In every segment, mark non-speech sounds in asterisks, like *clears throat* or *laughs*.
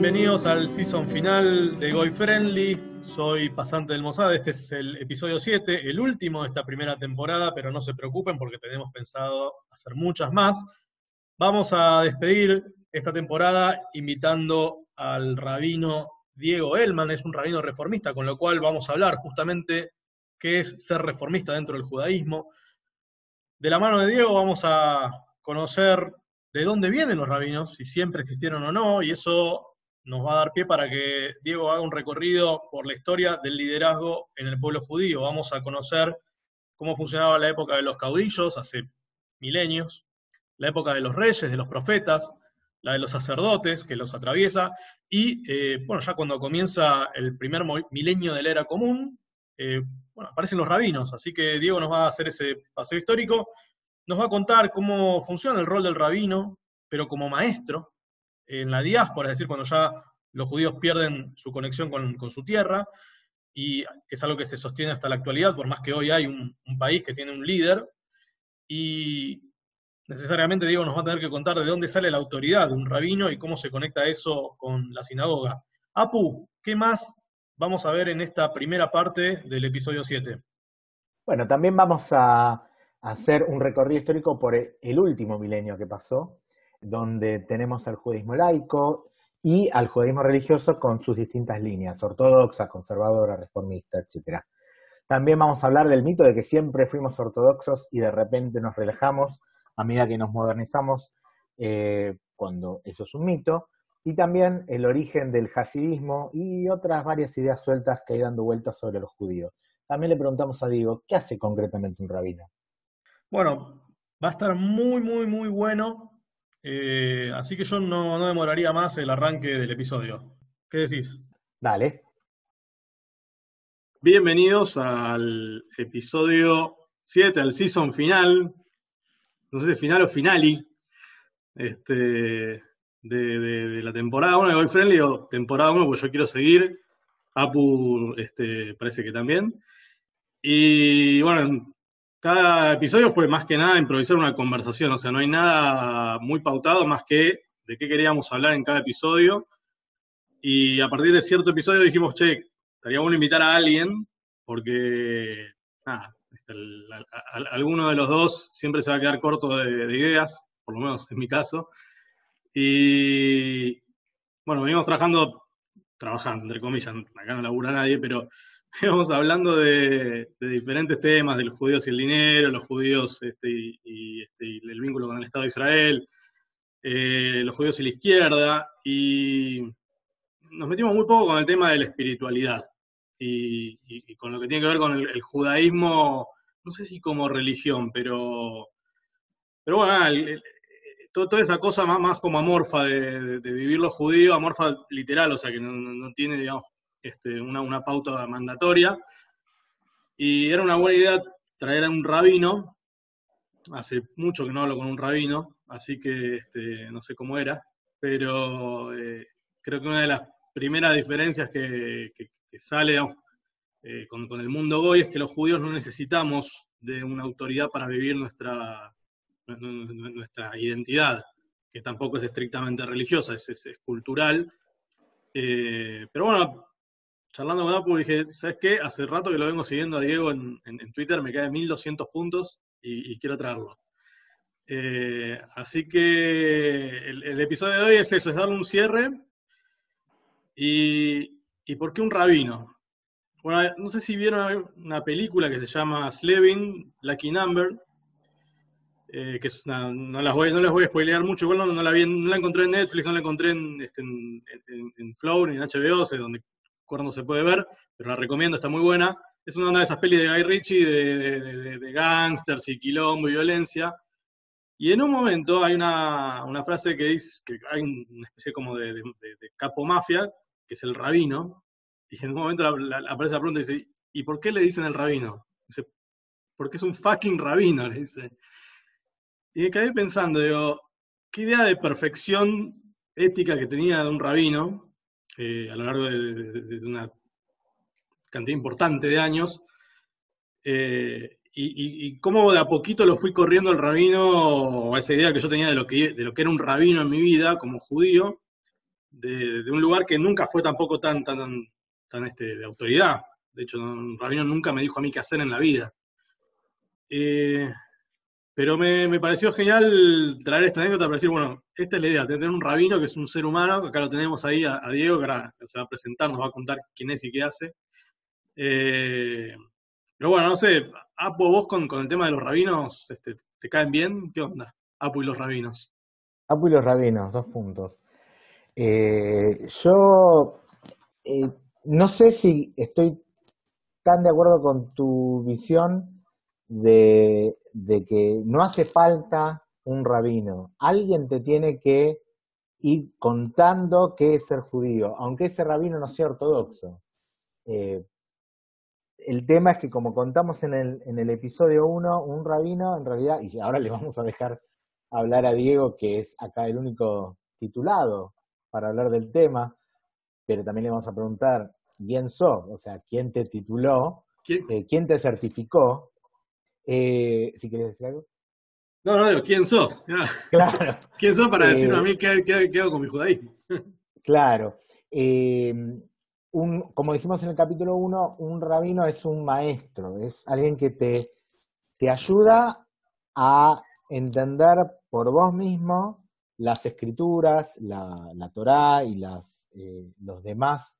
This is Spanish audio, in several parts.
Bienvenidos al season final de Goy Friendly. Soy pasante del Mossad. Este es el episodio 7, el último de esta primera temporada, pero no se preocupen porque tenemos pensado hacer muchas más. Vamos a despedir esta temporada invitando al rabino Diego Elman, es un rabino reformista, con lo cual vamos a hablar justamente qué es ser reformista dentro del judaísmo. De la mano de Diego vamos a conocer de dónde vienen los rabinos, si siempre existieron o no, y eso nos va a dar pie para que Diego haga un recorrido por la historia del liderazgo en el pueblo judío. Vamos a conocer cómo funcionaba la época de los caudillos hace milenios, la época de los reyes, de los profetas, la de los sacerdotes que los atraviesa, y eh, bueno, ya cuando comienza el primer milenio de la era común, eh, aparecen los rabinos, así que Diego nos va a hacer ese paseo histórico, nos va a contar cómo funciona el rol del rabino, pero como maestro, en la diáspora, es decir, cuando ya los judíos pierden su conexión con, su tierra, y es algo que se sostiene hasta la actualidad, por más que hoy hay un, país que tiene un líder, y necesariamente Diego nos va a tener que contar de dónde sale la autoridad de un rabino y cómo se conecta eso con la sinagoga. Apu, ¿qué más vamos a ver en esta primera parte del episodio 7? Bueno, también vamos a hacer un recorrido histórico por el último milenio que pasó, donde tenemos al judaísmo laico y al judaísmo religioso con sus distintas líneas, ortodoxa, conservadora, reformista, etc. También vamos a hablar del mito de que siempre fuimos ortodoxos y de repente nos relajamos a medida que nos modernizamos, eh, cuando eso es un mito, y también el origen del hasidismo y otras varias ideas sueltas que hay dando vueltas sobre los judíos. También le preguntamos a Diego, ¿qué hace concretamente un rabino? Bueno, va a estar muy, muy, muy bueno, eh, así que yo no, no demoraría más el arranque del episodio. ¿Qué decís? Dale. Bienvenidos al episodio 7, al season final no sé si final o finali, este, de, la temporada 1 de Boy Friendly o temporada 1, porque yo quiero seguir. Apu este, parece que también. Y bueno, cada episodio fue más que nada improvisar una conversación, o sea, no hay nada muy pautado más que de qué queríamos hablar en cada episodio. Y a partir de cierto episodio dijimos, che, estaría bueno invitar a alguien, porque nada, este, alguno de los dos siempre se va a quedar corto de, ideas, por lo menos en mi caso. Y bueno, venimos trabajando, trabajando, entre comillas, acá no labura nadie, pero *laughs* venimos hablando de, diferentes temas, de los judíos y el dinero, los judíos este, y, este, el vínculo con el Estado de Israel, eh, los judíos y la izquierda, y nos metimos muy poco con el tema de la espiritualidad y, con lo que tiene que ver con el, judaísmo, no sé si como religión, pero, pero bueno, toda esa cosa más, como amorfa de, vivir lo judío, amorfa literal, o sea que no, tiene, digamos, este, una, una, pauta mandatoria. Y era una buena idea traer a un rabino, hace mucho que no hablo con un rabino, así que este, no sé cómo era, pero eh, creo que una de las primeras diferencias que, que sale eh, con, el mundo hoy es que los judíos no necesitamos de una autoridad para vivir nuestra, nuestra identidad, que tampoco es estrictamente religiosa, es, cultural. Eh, pero bueno, charlando con Apple dije, ¿sabes qué? Hace rato que lo vengo siguiendo a Diego en, Twitter, me cae 1200 puntos y, quiero traerlo. Eh, así que el, episodio de hoy es eso, es darle un cierre y, ¿Y por qué un rabino? Bueno, no sé si vieron una película que se llama Slevin, Lucky Number, eh, que no, las voy, no les voy a spoilear mucho, igual no, la vi, no la encontré en Netflix, no la encontré en, este, en, Flow ni en HBO, sé donde cuando se puede ver, pero la recomiendo, está muy buena. Es una de esas pelis de Guy Ritchie de, de, gangsters y quilombo y violencia. Y en un momento hay una, una frase que dice que hay una especie como de, capo mafia que es el rabino, y en un momento aparece la pregunta y dice, ¿y por qué le dicen el rabino? Dice, porque es un fucking rabino, le dice. Y me quedé pensando, digo, qué idea de perfección ética que tenía de un rabino eh, a lo largo de, una cantidad importante de años, eh, y, cómo de a poquito lo fui corriendo el rabino, esa idea que yo tenía de lo que, de lo que era un rabino en mi vida como judío, de, un lugar que nunca fue tampoco tan, tan, tan este, de autoridad. De hecho, un rabino nunca me dijo a mí qué hacer en la vida. Eh, pero me, pareció genial traer esta anécdota para decir, bueno, esta es la idea, tener un rabino que es un ser humano, acá lo tenemos ahí a, Diego, que ahora se va a presentar, nos va a contar quién es y qué hace. Eh, pero bueno, no sé, Apo, vos con, con el tema de los rabinos, este, ¿te caen bien? ¿Qué onda? Apu y los rabinos. Apu y los rabinos, dos puntos. Eh, yo eh, no sé si estoy tan de acuerdo con tu visión de, que no hace falta un rabino. Alguien te tiene que ir contando qué es ser judío, aunque ese rabino no sea ortodoxo. Eh, el tema es que como contamos en el, en el episodio 1, un rabino en realidad, y ahora le vamos a dejar hablar a Diego, que es acá el único titulado para hablar del tema, pero también le vamos a preguntar, ¿quién sos? O sea, ¿quién te tituló? ¿Quién, eh, te certificó? Eh, si quieres decir algo. No, no, ¿quién sos? Claro. *laughs* ¿Quién sos para decirme a mí qué, qué, hago con mi judaísmo? *laughs* claro. Eh, un, como dijimos en el capítulo 1, un rabino es un maestro, es alguien que te, te ayuda a entender por vos mismo las escrituras, la, la Torá y las, eh, los demás,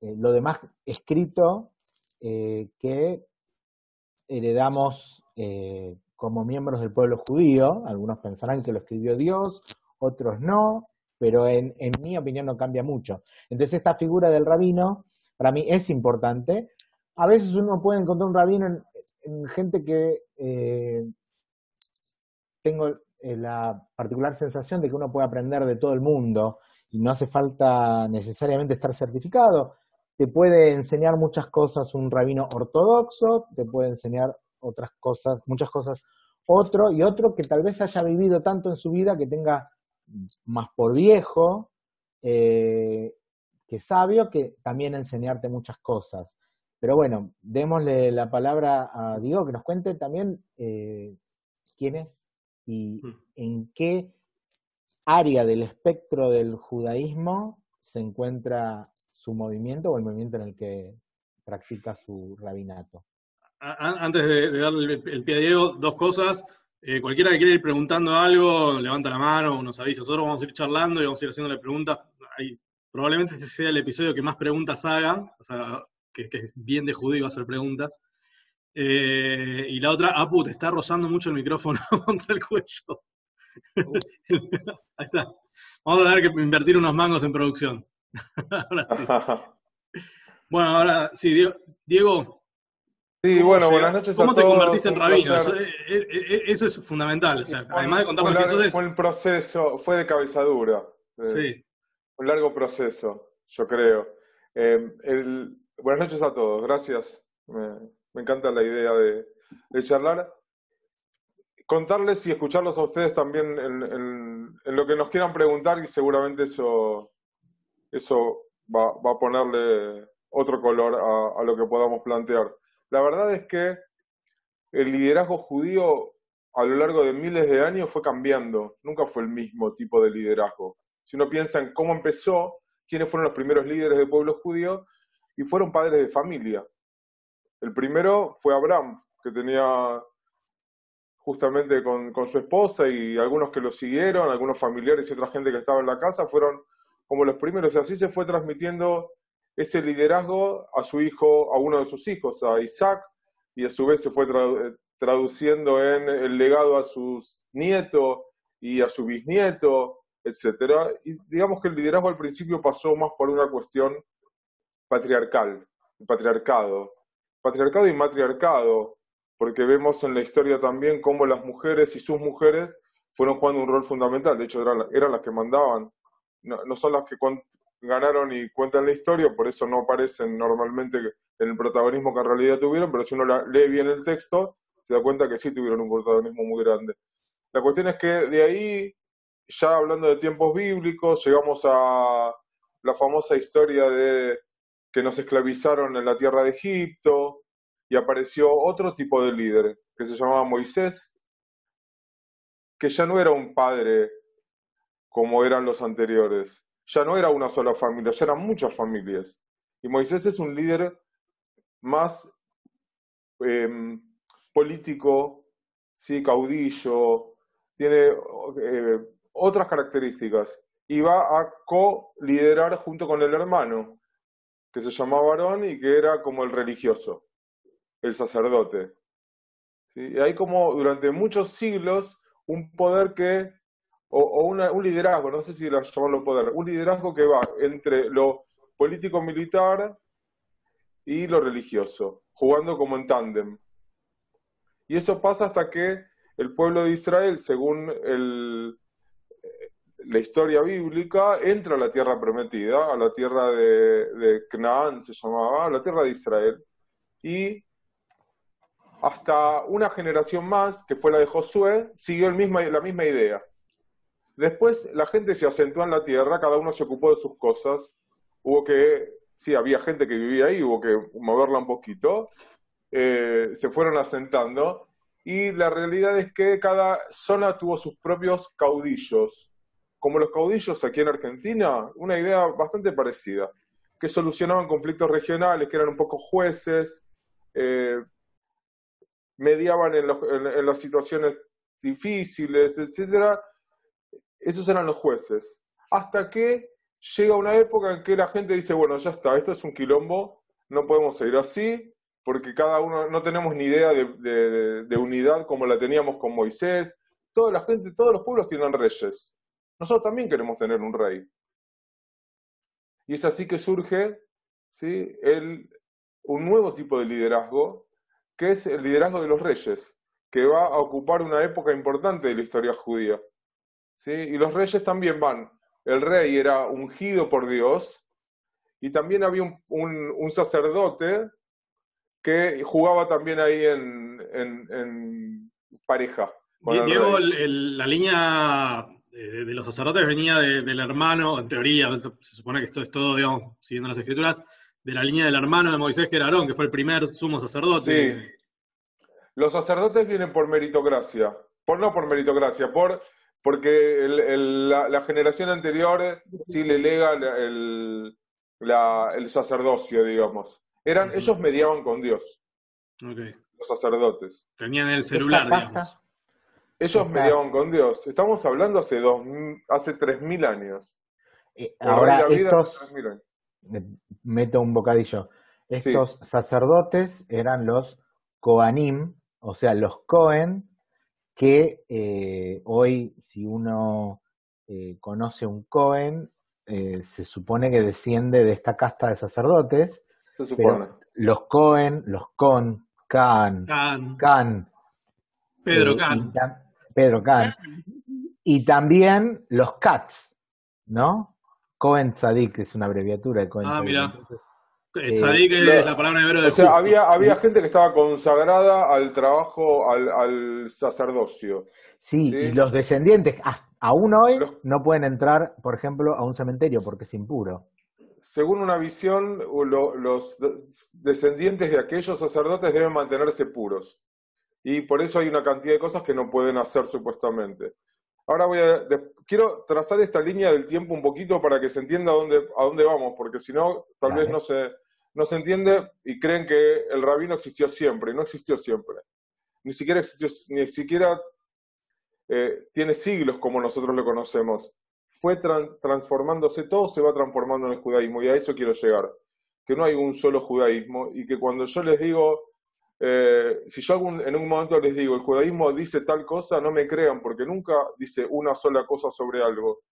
eh, lo demás escrito eh, que heredamos como miembros del pueblo judío. Algunos pensarán que lo escribió Dios, otros no, pero en, mi opinión no cambia mucho. Entonces esta figura del rabino para mí es importante. A veces uno puede encontrar un rabino en, gente que tengo eh, la particular sensación de que uno puede aprender de todo el mundo y no hace falta necesariamente estar certificado. Te puede enseñar muchas cosas un rabino ortodoxo, te puede enseñar otras cosas, muchas cosas otro y otro que tal vez haya vivido tanto en su vida que tenga más por viejo eh, que sabio que también enseñarte muchas cosas. Pero bueno, démosle la palabra a Diego que nos cuente también eh, quién es y mm. en qué área del espectro del judaísmo se encuentra su movimiento o el movimiento en el que practica su rabinato. Antes de, darle el pie a Diego, dos cosas. Eh, cualquiera que quiera ir preguntando algo, levanta la mano, nos avisa. Nosotros vamos a ir charlando y vamos a ir haciéndole preguntas. probablemente este sea el episodio que más preguntas hagan, o sea, que, que es bien de judío hacer preguntas. Eh, y la otra, Apu, te está rozando mucho el micrófono *laughs* contra el cuello. *laughs* Ahí está. Vamos a tener que invertir unos mangos en producción. *laughs* ahora sí. bueno, ahora sí, Diego. Sí, bueno, buenas noches ¿Cómo te convertiste en rabino? Eh, eh, eso, es fundamental. O sea, además de contarnos que eso Fue un proceso, fue de cabezadura. sí. Un largo proceso, yo creo. buenas noches a todos, gracias. Me encanta la idea de, charlar. Contarles y escucharlos a ustedes también en, lo que nos quieran preguntar y seguramente eso, eso va, a ponerle otro color a, lo que podamos plantear. La verdad es que el liderazgo judío a lo largo de miles de años fue cambiando, nunca fue el mismo tipo de liderazgo. Si uno piensa en cómo empezó, quiénes fueron los primeros líderes del pueblo judío, y fueron padres de familia. El primero fue Abraham, que tenía justamente con, su esposa y algunos que lo siguieron, algunos familiares y otra gente que estaba en la casa, fueron como los primeros. Así se fue transmitiendo ese liderazgo a su hijo, a uno de sus hijos, a Isaac, y a su vez se fue traduciendo en el legado a sus nietos y a su bisnieto, etcétera. Y digamos que el liderazgo al principio pasó más por una cuestión patriarcal, patriarcado, patriarcado y matriarcado, porque vemos en la historia también cómo las mujeres y sus mujeres fueron jugando un rol fundamental, de hecho eran, las que mandaban, no, son las que ganaron y cuentan la historia, por eso no aparecen normalmente en el protagonismo que en realidad tuvieron, pero si uno lee bien el texto, se da cuenta que sí tuvieron un protagonismo muy grande. La cuestión es que de ahí, ya hablando de tiempos bíblicos, llegamos a la famosa historia de que nos esclavizaron en la tierra de Egipto, y apareció otro tipo de líder que se llamaba Moisés, que ya no era un padre como eran los anteriores, ya no era una sola familia, ya eran muchas familias. Y Moisés es un líder más em, político, ¿sí? caudillo, tiene eh, otras características. Y va a co-liderar junto con el hermano, que se llamaba Aarón y que era como el religioso, el sacerdote. Y hay como durante muchos siglos un poder que, o, un liderazgo, no sé si lo llamarlo poder, un liderazgo que va entre lo político-militar y lo religioso, jugando como en tándem. Y eso pasa hasta que el pueblo de Israel, según el, la historia bíblica, entra a la tierra prometida, a la tierra de, de Canaán se llamaba, a la tierra de Israel, y hasta una generación más, que fue la de Josué, siguió el misma, la misma idea. Después la gente se asentó en la tierra, cada uno se ocupó de sus cosas, hubo que, sí, había gente que vivía ahí, hubo que moverla un poquito, eh, se fueron asentando y la realidad es que cada zona tuvo sus propios caudillos. Como los caudillos aquí en Argentina, una idea bastante parecida, que solucionaban conflictos regionales, que eran un poco jueces, eh, mediaban en, en, las situaciones difíciles, etcétera. Esos eran los jueces. Hasta que llega una época en que la gente dice, bueno, ya está, esto es un quilombo, no podemos seguir así, porque cada uno no tenemos ni idea de, unidad como la teníamos con Moisés. Toda la gente, todos los pueblos tienen reyes. Nosotros también queremos tener un rey. Y es así que surge ¿sí? El, un nuevo tipo de liderazgo, que es el liderazgo de los reyes, que va a ocupar una época importante de la historia judía. ¿Sí? Y los reyes también van el rey era ungido por Dios y también había un, sacerdote que jugaba también ahí en, pareja. Diego, la línea de, los sacerdotes venía del hermano, en teoría, se supone que esto es todo, digamos, siguiendo las escrituras, de la línea del hermano de Moisés, que era Aarón, que fue el primer sumo sacerdote. Sí. Los sacerdotes vienen por meritocracia, por no por meritocracia, por porque la, generación anterior sí le lega el, sacerdocio, digamos. Eran, Ellos mediaban con Dios. Los sacerdotes. Tenían el celular, digamos. Ellos mediaban con Dios. Estamos hablando hace dos, hace tres mil años. Eh, ahora, estos, meto un bocadillo. Estos sacerdotes eran los Koanim, o sea, los Cohen que eh, hoy si uno eh, conoce un Cohen, eh, se supone que desciende de esta casta de sacerdotes. Se supone. los Cohen, los Con, Can, Can, Pedro Can. Pedro Can. Y también los Cats, ¿no? Cohen Tzadik es una abreviatura de Cohen Ah, mira. Tzadik es la palabra hebreo de O sea, había, había gente que estaba consagrada al trabajo, al, al sacerdocio. Sí, y los descendientes, aún hoy, no pueden entrar, por ejemplo, a un cementerio porque es impuro. Según una visión, los descendientes de aquellos sacerdotes deben mantenerse puros. Y por eso hay una cantidad de cosas que no pueden hacer supuestamente. Ahora voy a, quiero trazar esta línea del tiempo un poquito para que se entienda a dónde, a dónde vamos, porque si no, tal vez no se, no se entiende y creen que el rabino existió siempre, y no existió siempre. Ni siquiera existió, ni siquiera eh, tiene siglos como nosotros lo conocemos. Fue transformándose, todo se va transformando en el judaísmo y a eso quiero llegar. Que no hay un solo judaísmo y que cuando yo les digo, eh, si yo en un momento les digo, el judaísmo dice tal cosa, no me crean porque nunca dice una sola cosa sobre algo.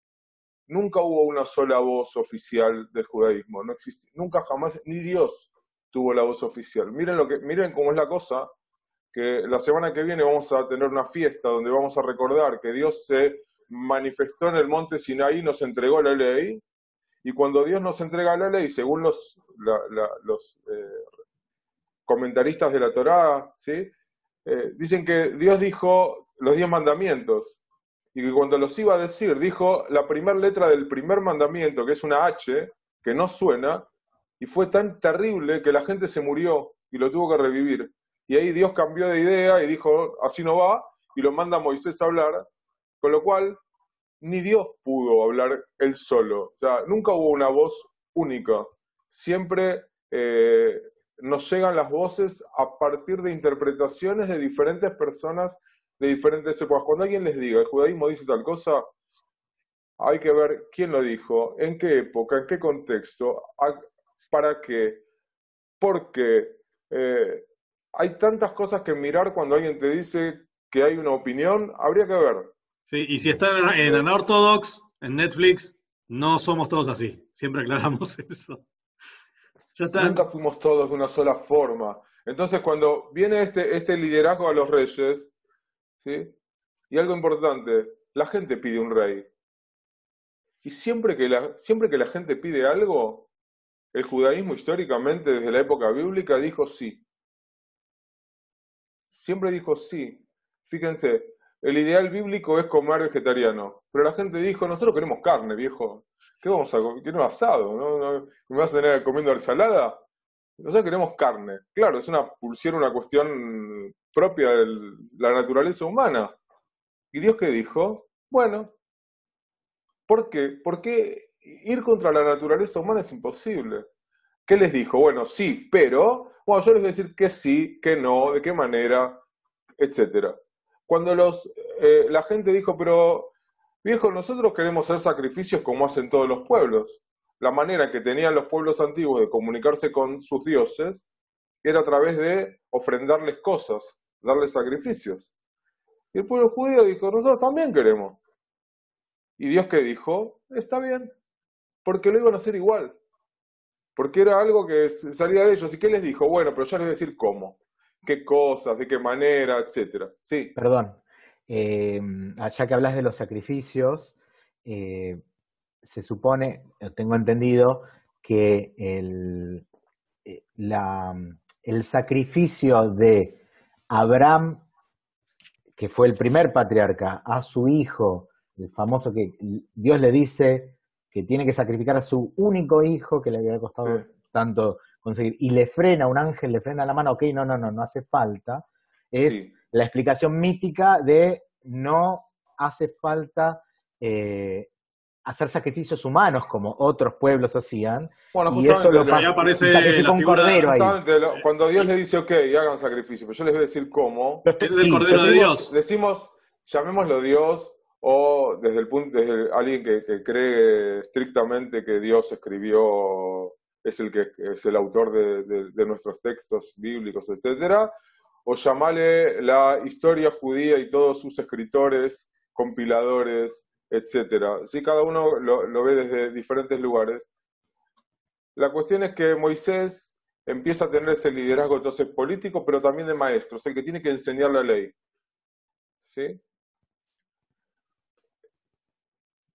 Nunca hubo una sola voz oficial del judaísmo, no existe, nunca jamás, ni Dios tuvo la voz oficial. Miren, lo que, miren cómo es la cosa, que la semana que viene vamos a tener una fiesta donde vamos a recordar que Dios se manifestó en el monte Sinaí y nos entregó la ley. Y cuando Dios nos entrega la ley, según los, los eh, comentaristas de la Torá, ¿sí? Eh, dicen que Dios dijo los diez mandamientos y que cuando los iba a decir, dijo la primera letra del primer mandamiento, que es una H, que no suena, y fue tan terrible que la gente se murió y lo tuvo que revivir. Y ahí Dios cambió de idea y dijo, así no va, y lo manda a Moisés a hablar, con lo cual ni Dios pudo hablar él solo. O sea, nunca hubo una voz única. Siempre eh, nos llegan las voces a partir de interpretaciones de diferentes personas de diferentes épocas. Cuando alguien les diga, el judaísmo dice tal cosa, hay que ver quién lo dijo, en qué época, en qué contexto, para qué, porque eh, hay tantas cosas que mirar cuando alguien te dice que hay una opinión, habría que ver. Sí, y si está en, en Unorthodox, en Netflix, no somos todos así. Siempre aclaramos *laughs* eso. Nunca fuimos todos de una sola forma. Entonces, cuando viene este, este liderazgo a los reyes, ¿sí? Y algo importante, la gente pide un rey. Y siempre que la, siempre que la gente pide algo, el judaísmo históricamente, desde la época bíblica, dijo sí. Siempre dijo sí. Fíjense, el ideal bíblico es comer vegetariano. Pero la gente dijo, nosotros queremos carne, viejo. ¿Qué vamos a comer? Quiero asado, ¿no? ¿Me vas a tener comiendo ensalada? Nosotros queremos carne. Claro, es una pulsión, una cuestión propia de la naturaleza humana. ¿Y Dios qué dijo? Bueno, ¿por qué? Porque ir contra la naturaleza humana es imposible. ¿Qué les dijo? Bueno, sí, pero, bueno, yo les voy a decir que sí, que no, de qué manera, etcétera. Cuando los, eh, la gente dijo, pero Viejo, nosotros queremos hacer sacrificios como hacen todos los pueblos. La manera que tenían los pueblos antiguos de comunicarse con sus dioses era a través de ofrendarles cosas, darles sacrificios. Y el pueblo judío dijo, nosotros también queremos. Y Dios que dijo, está bien, porque lo iban a hacer igual. Porque era algo que salía de ellos. ¿Y qué les dijo? Bueno, pero ya les voy a decir cómo, qué cosas, de qué manera, etcétera. Sí. Perdón, eh, ya que hablas de los sacrificios, eh, se supone, tengo entendido, que el, eh, la, el sacrificio de Abraham, que fue el primer patriarca, a su hijo, el famoso que Dios le dice que tiene que sacrificar a su único hijo que le había costado tanto conseguir, y le frena, un ángel le frena la mano, ok, no, no, no, no hace falta, es la explicación mítica de no hace falta eh, hacer sacrificios humanos como otros pueblos hacían. Bueno, y eso lo pasa, aparece un cordero ahí. Cuando Dios le dice, ok, hagan sacrificio, pero yo les voy a decir cómo. es el cordero de Dios. Decimos, llamémoslo Dios, o desde el punto, desde alguien que, cree estrictamente que Dios escribió, es el que es el autor de, de nuestros textos bíblicos, etcétera, o llamale la historia judía y todos sus escritores, compiladores, etc. Si cada uno lo, ve desde diferentes lugares. La cuestión es que Moisés empieza a tener ese liderazgo entonces político, pero también de maestro, el que tiene que enseñar la ley. ¿Sí?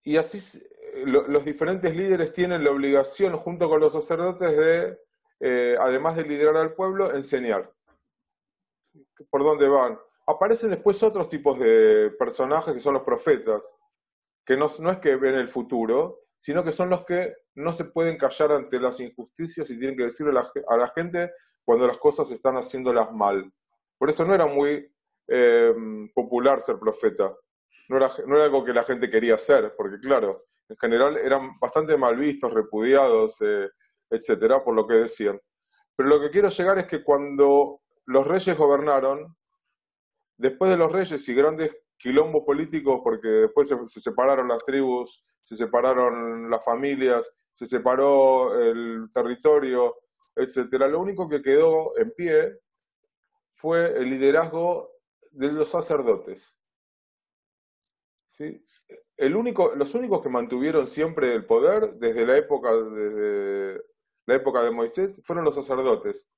Y así los diferentes líderes tienen la obligación, junto con los sacerdotes, de, eh, además de liderar al pueblo, enseñar por dónde van. Aparecen después otros tipos de personajes que son los profetas, que no, es que ven el futuro, sino que son los que no se pueden callar ante las injusticias y tienen que decirle a la, gente cuando las cosas están haciéndolas mal. Por eso no era muy eh, popular ser profeta. No era, no era algo que la gente quería hacer, porque claro, en general eran bastante mal vistos, repudiados, eh, etcétera, por lo que decían. Pero lo que quiero llegar es que cuando los reyes gobernaron, después de los reyes y grandes quilombos políticos, porque después se, separaron las tribus, se separaron las familias, se separó el territorio, etcétera. Lo único que quedó en pie fue el liderazgo de los sacerdotes. ¿Sí? El único, los únicos que mantuvieron siempre el poder desde la época, desde la época de Moisés fueron los sacerdotes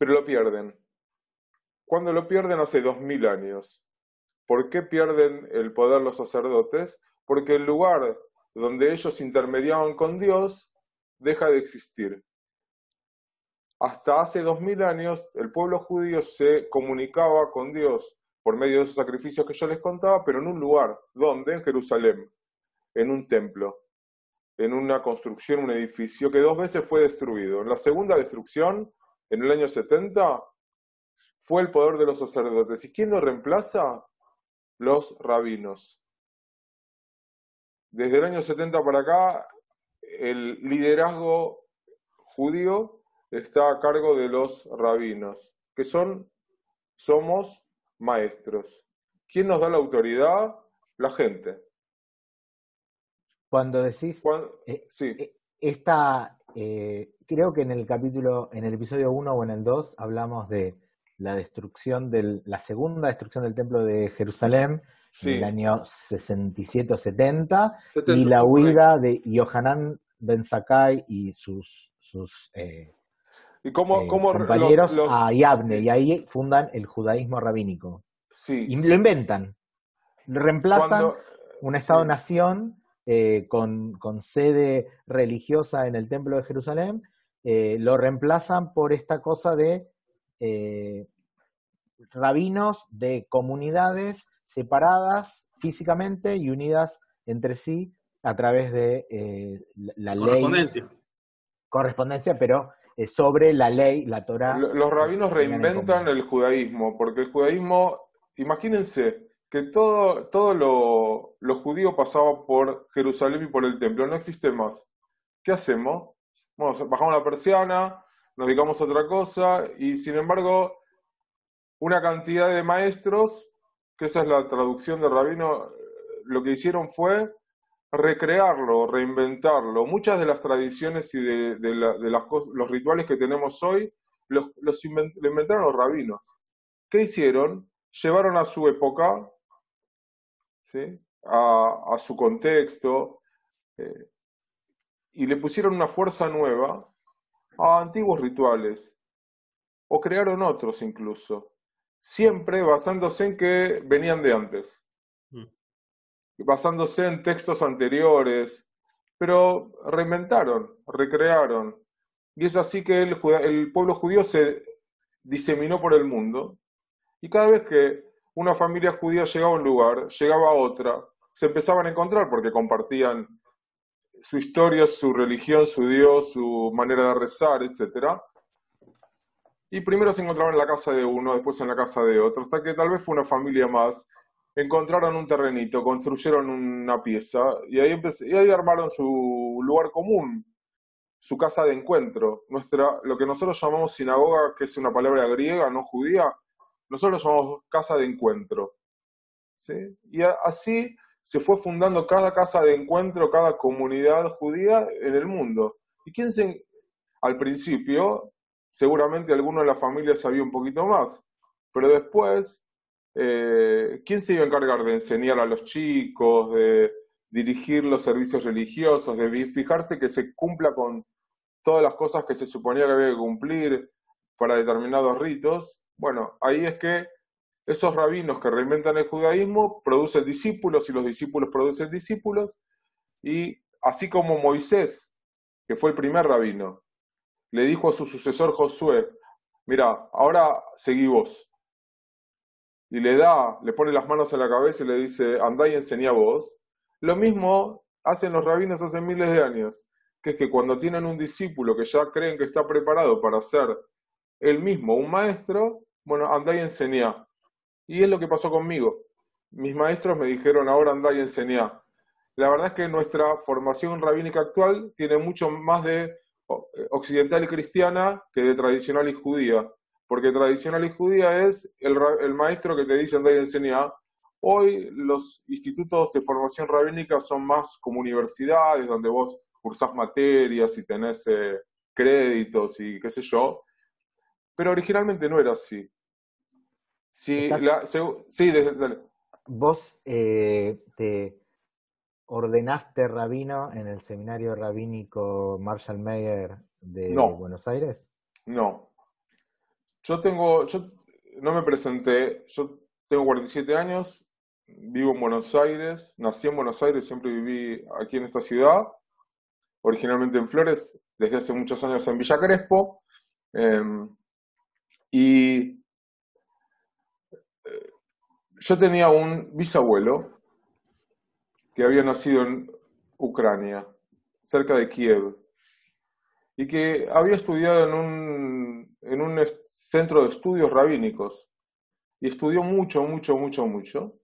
pero lo pierden. Cuando lo pierden hace dos mil años. ¿Por qué pierden el poder los sacerdotes? Porque el lugar donde ellos intermediaban con Dios deja de existir. Hasta hace dos mil años el pueblo judío se comunicaba con Dios por medio de esos sacrificios que yo les contaba, pero en un lugar, ¿dónde? En Jerusalén, en un templo, en una construcción, un edificio que dos veces fue destruido. En la segunda destrucción en el año 70 fue el poder de los sacerdotes. ¿Y quién lo reemplaza? los rabinos. Desde el año 70 para acá, el liderazgo judío está a cargo de los rabinos, que son, somos maestros. ¿Quién nos da la autoridad? La gente. Cuando decís, eh, sí. Eh, esta, eh, creo que en el capítulo, en el episodio 1 o en el 2 hablamos de la destrucción del, la segunda destrucción del templo de Jerusalén en el año 67 o 70, y la huida de Yohanan Ben Sakai y sus, sus ¿Y cómo, compañeros a Yavne, y ahí fundan el judaísmo rabínico. Sí. Y lo inventan. Reemplazan un Estado-nación eh, con, con, sede religiosa en el Templo de Jerusalén, eh, lo reemplazan por esta cosa de eh, rabinos de comunidades separadas físicamente y unidas entre sí a través de la correspondencia. ley. Correspondencia, pero sobre la ley, la Torah. Los rabinos reinventan el judaísmo, porque el judaísmo, imagínense, que todo, todo lo, lo judío pasaba por Jerusalén y por el templo, no existe más. ¿Qué hacemos? Bueno, bajamos la persiana, nos dedicamos a otra cosa, y sin embargo, una cantidad de maestros, que esa es la traducción de rabino, lo que hicieron fue recrearlo, reinventarlo. Muchas de las tradiciones y de, las los rituales que tenemos hoy los, los inventaron los rabinos. ¿Qué hicieron? Llevaron a su época a, su contexto, eh, y le pusieron una fuerza nueva a antiguos rituales, o crearon otros incluso, siempre basándose en que venían de antes, mm. basándose en textos anteriores, pero reinventaron, recrearon. Y es así que el, el pueblo judío se diseminó por el mundo, y cada vez que una familia judía llegaba a un lugar, llegaba a otra, se empezaban a encontrar porque compartían su historia, su religión, su Dios, su manera de rezar, etc. Y primero se encontraban en la casa de uno, después en la casa de otro, hasta que tal vez fue una familia más, encontraron un terrenito, construyeron una pieza y ahí, y ahí armaron su lugar común, su casa de encuentro. Nuestra, lo que nosotros llamamos sinagoga, que es una palabra griega, no judía, nosotros llamamos casa de encuentro. ¿sí? Y así se fue fundando cada casa de encuentro, cada comunidad judía en el mundo. ¿Y quién se... Al principio, seguramente alguno de la familia sabía un poquito más, pero después, eh, ¿quién se iba a encargar de enseñar a los chicos, de dirigir los servicios religiosos, de fijarse que se cumpla con todas las cosas que se suponía que había que cumplir para determinados ritos? Bueno, ahí es que esos rabinos que reinventan el judaísmo producen discípulos y los discípulos producen discípulos. Y así como Moisés, que fue el primer rabino, le dijo a su sucesor Josué, mira, ahora seguí vos. Y le da, le pone las manos en la cabeza y le dice, andá y enseñá vos. Lo mismo hacen los rabinos hace miles de años, que es que cuando tienen un discípulo que ya creen que está preparado para ser él mismo un maestro, bueno, andá y enseñá. Y es lo que pasó conmigo. Mis maestros me dijeron, ahora andá y enseñá. La verdad es que nuestra formación rabínica actual tiene mucho más de eh, occidental y cristiana que de tradicional y judía. Porque tradicional y judía es el, el maestro que te dice andá y enseñá. Hoy los institutos de formación rabínica son más como universidades, donde vos cursás materias y tenés eh, créditos y qué sé yo. Pero originalmente no era así. Sí, sí ¿Vos eh, te ordenaste rabino en el seminario rabínico Marshall Mayer de Buenos Aires? No. Yo tengo, yo no me presenté, yo tengo 47 años, vivo en Buenos Aires, nací en Buenos Aires, siempre viví aquí en esta ciudad, originalmente en Flores, desde hace muchos años en Villa Crespo. Em, y yo tenía un bisabuelo que había nacido en Ucrania, cerca de Kiev, y que había estudiado en un, en un centro de estudios rabínicos, y estudió mucho, mucho, mucho, mucho,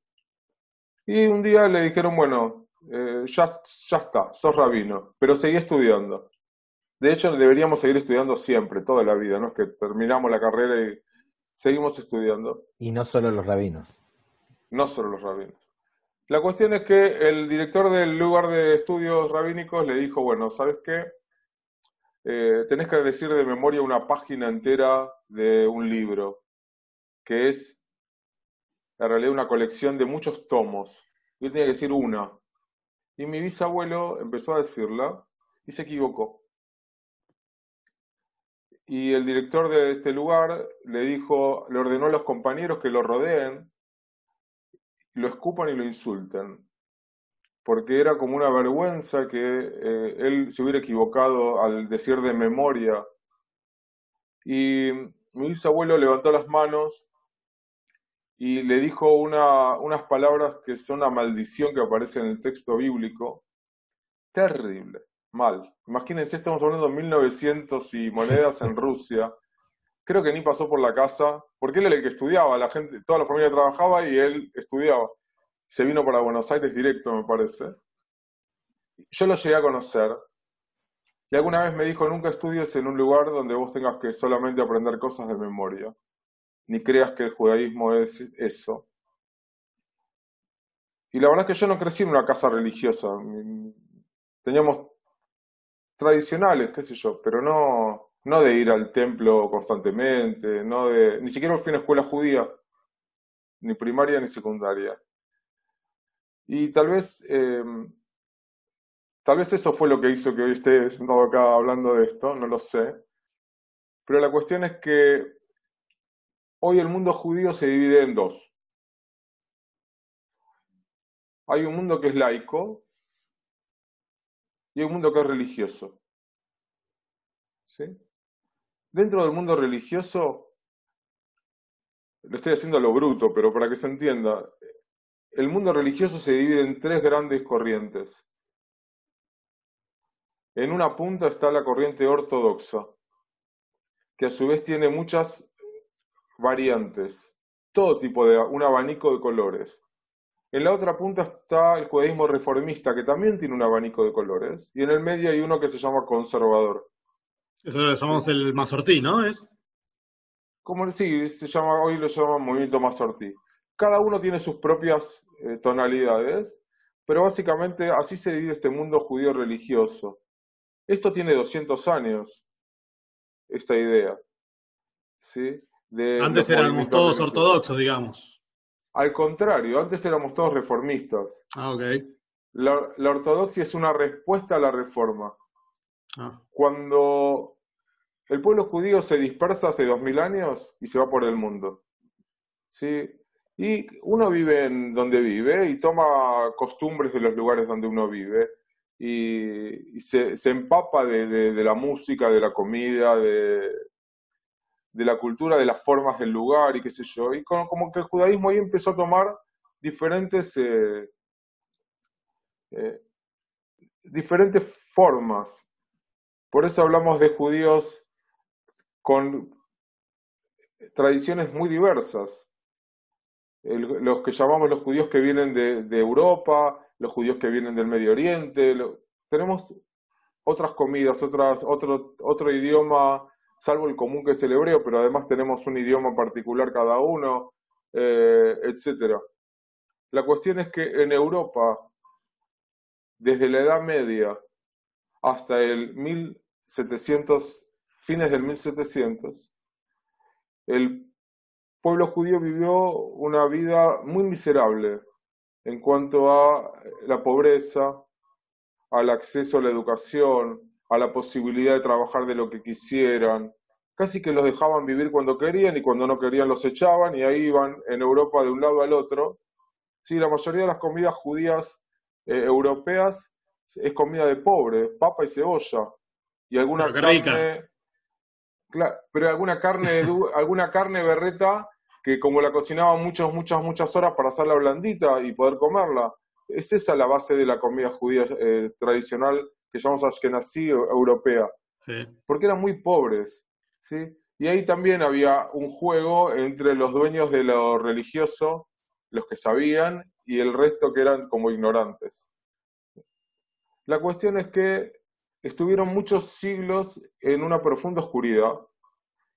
Y un día le dijeron, bueno, eh, ya, ya está, sos rabino, pero seguí estudiando. De hecho, deberíamos seguir estudiando siempre, toda la vida, ¿no? Que terminamos la carrera y seguimos estudiando. Y no solo los rabinos. No solo los rabinos. La cuestión es que el director del lugar de estudios rabínicos le dijo, bueno, ¿sabes qué? Eh, tenés que decir de memoria una página entera de un libro, que es en realidad una colección de muchos tomos. Y él tenía que decir una. Y mi bisabuelo empezó a decirla y se equivocó. Y el director de este lugar le dijo, le ordenó a los compañeros que lo rodeen lo escupan y lo insulten, porque era como una vergüenza que eh, él se hubiera equivocado al decir de memoria. Y mi bisabuelo levantó las manos y le dijo una, unas palabras que son una maldición que aparece en el texto bíblico. Terrible, mal. Imagínense, estamos hablando de 1900 y monedas en Rusia creo que ni pasó por la casa, porque él era el que estudiaba, la gente, toda la familia trabajaba y él estudiaba. Se vino para Buenos Aires directo, me parece. Yo lo llegué a conocer. Y alguna vez me dijo, nunca estudies en un lugar donde vos tengas que solamente aprender cosas de memoria. Ni creas que el judaísmo es eso. Y la verdad es que yo no crecí en una casa religiosa. Teníamos tradicionales, qué sé yo, pero no, no de ir al templo constantemente, no de, ni siquiera fui a una escuela judía, ni primaria ni secundaria. Y tal vez, em, tal vez eso fue lo que hizo que hoy esté sentado acá hablando de esto, no lo sé. Pero la cuestión es que hoy el mundo judío se divide en dos. Hay un mundo que es laico y hay un mundo que es religioso. ¿Sí? Dentro del mundo religioso, lo estoy haciendo a lo bruto, pero para que se entienda, el mundo religioso se divide en tres grandes corrientes. En una punta está la corriente ortodoxa, que a su vez tiene muchas variantes, todo tipo de un abanico de colores. En la otra punta está el judaísmo reformista, que también tiene un abanico de colores, y en el medio hay uno que se llama conservador. Eso lo llamamos el Mazortí, ¿no? ¿Es? Como sí, se llama, hoy lo llaman movimiento Mazortí. Cada uno tiene sus propias eh, tonalidades, pero básicamente así se divide este mundo judío religioso. Esto tiene 200 años, esta idea. ¿sí? antes éramos todos ortodoxos, digamos. Al contrario, antes éramos todos reformistas. Ah, ok. La, la ortodoxia es una respuesta a la reforma. Ah. Cuando el pueblo judío se dispersa hace dos mil años y se va por el mundo. ¿Sí? Y uno vive en donde vive y toma costumbres de los lugares donde uno vive y, se, empapa de, la música, de la comida, de, la cultura, de las formas del lugar y qué sé yo. Y como, como que el judaísmo ahí empezó a tomar diferentes, eh, eh, diferentes formas. Por eso hablamos de judíos con tradiciones muy diversas. los que llamamos los judíos que vienen de, Europa, los judíos que vienen del Medio Oriente, tenemos otras comidas, otras, otro, otro idioma, salvo el común que es el hebreo, pero además tenemos un idioma particular cada uno, eh, etc. La cuestión es que en Europa, desde la Edad Media hasta el 1700 fines del 1700, el pueblo judío vivió una vida muy miserable en cuanto a la pobreza, al acceso a la educación, a la posibilidad de trabajar de lo que quisieran. Casi que los dejaban vivir cuando querían y cuando no querían los echaban y ahí iban en Europa de un lado al otro. Sí, la mayoría de las comidas judías eh, europeas es comida de pobre, papa y cebolla. Y alguna carne, pero alguna carne, *laughs* alguna carne berreta que como la cocinaban muchas, muchas, muchas horas para hacerla blandita y poder comerla. Es esa la base de la comida judía eh, tradicional que llamamos Ashkenazí europea. Porque eran muy pobres. ¿sí? Y ahí también había un juego entre los dueños de lo religioso, los que sabían y el resto que eran como ignorantes. La cuestión es que estuvieron muchos siglos en una profunda oscuridad,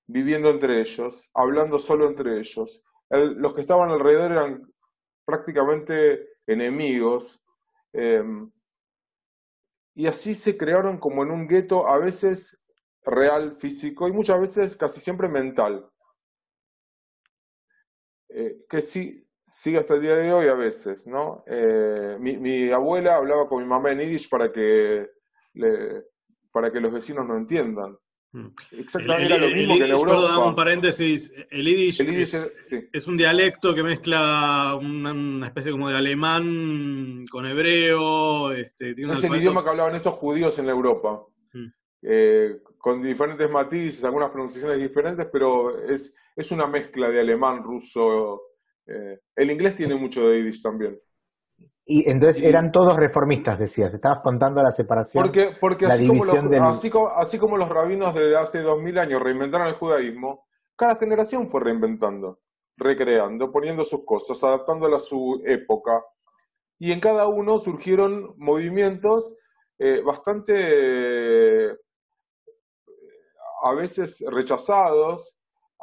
viviendo entre ellos, hablando solo entre ellos. los que estaban alrededor eran prácticamente enemigos. Em, y así se crearon como en un gueto a veces real, físico, y muchas veces casi siempre mental. Eh, que sí, sigue hasta el día de hoy a veces, ¿no? Eh, mi, abuela hablaba con mi mamá en Yiddish para que, para que los vecinos no entiendan. Mm. Exactamente era lo mismo que en Europa. Perdón, un paréntesis. El Yiddish, es, un dialecto que mezcla una, especie como de alemán con hebreo. Este, es el idioma que hablaban esos judíos en Europa. Mm. Eh, con diferentes matices, algunas pronunciaciones diferentes, pero es, es una mezcla de alemán, ruso, eh, el inglés tiene mucho de Yiddish también. Y entonces eran todos reformistas, decías. Estabas contando la separación. Porque, porque así, como los, así, como, los rabinos de hace dos mil años reinventaron el judaísmo, cada generación fue reinventando, recreando, poniendo sus cosas, adaptándola a su época. Y en cada uno surgieron movimientos eh, bastante, a veces rechazados,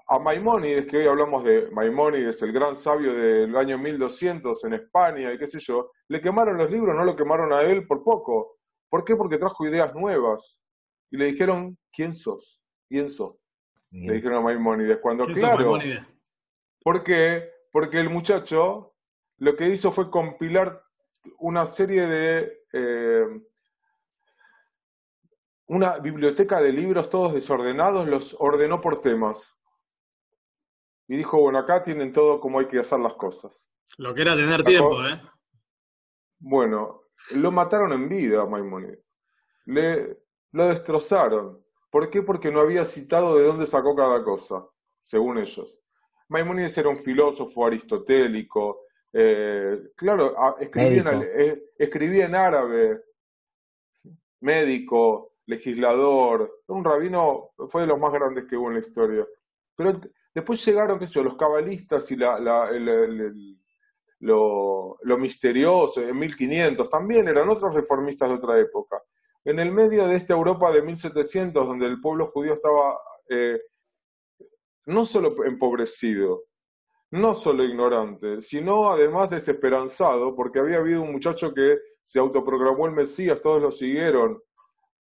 a Maimónides, que hoy hablamos de Maimónides, el gran sabio del año 1200 en España y qué sé yo, le quemaron los libros, no lo quemaron a él por poco. ¿Por qué? Porque trajo ideas nuevas. Y le dijeron, ¿quién sos? ¿Quién sos? Le dijeron a Maimónides. Cuando, claro, ¿por qué? Porque el muchacho lo que hizo fue compilar una serie de... Eh, una biblioteca de libros todos desordenados, los ordenó por temas y dijo, bueno, acá tienen todo como hay que hacer las cosas. Lo que era tener tiempo, ¿eh? Bueno, lo mataron en vida a Maimonides. Le, lo destrozaron. ¿Por qué? Porque no había citado de dónde sacó cada cosa, según ellos. Maimonides era un filósofo aristotélico, eh, claro, escribía en, eh, escribía en, árabe, médico, legislador, un rabino, fue de los más grandes que hubo en la historia. Pero Después llegaron, qué sé yo, los cabalistas y la, lo, misterioso, en 1500, también eran otros reformistas de otra época. En el medio de esta Europa de 1700, donde el pueblo judío estaba eh, no solo empobrecido, no solo ignorante, sino además desesperanzado, porque había habido un muchacho que se autoproclamó el Mesías, todos lo siguieron,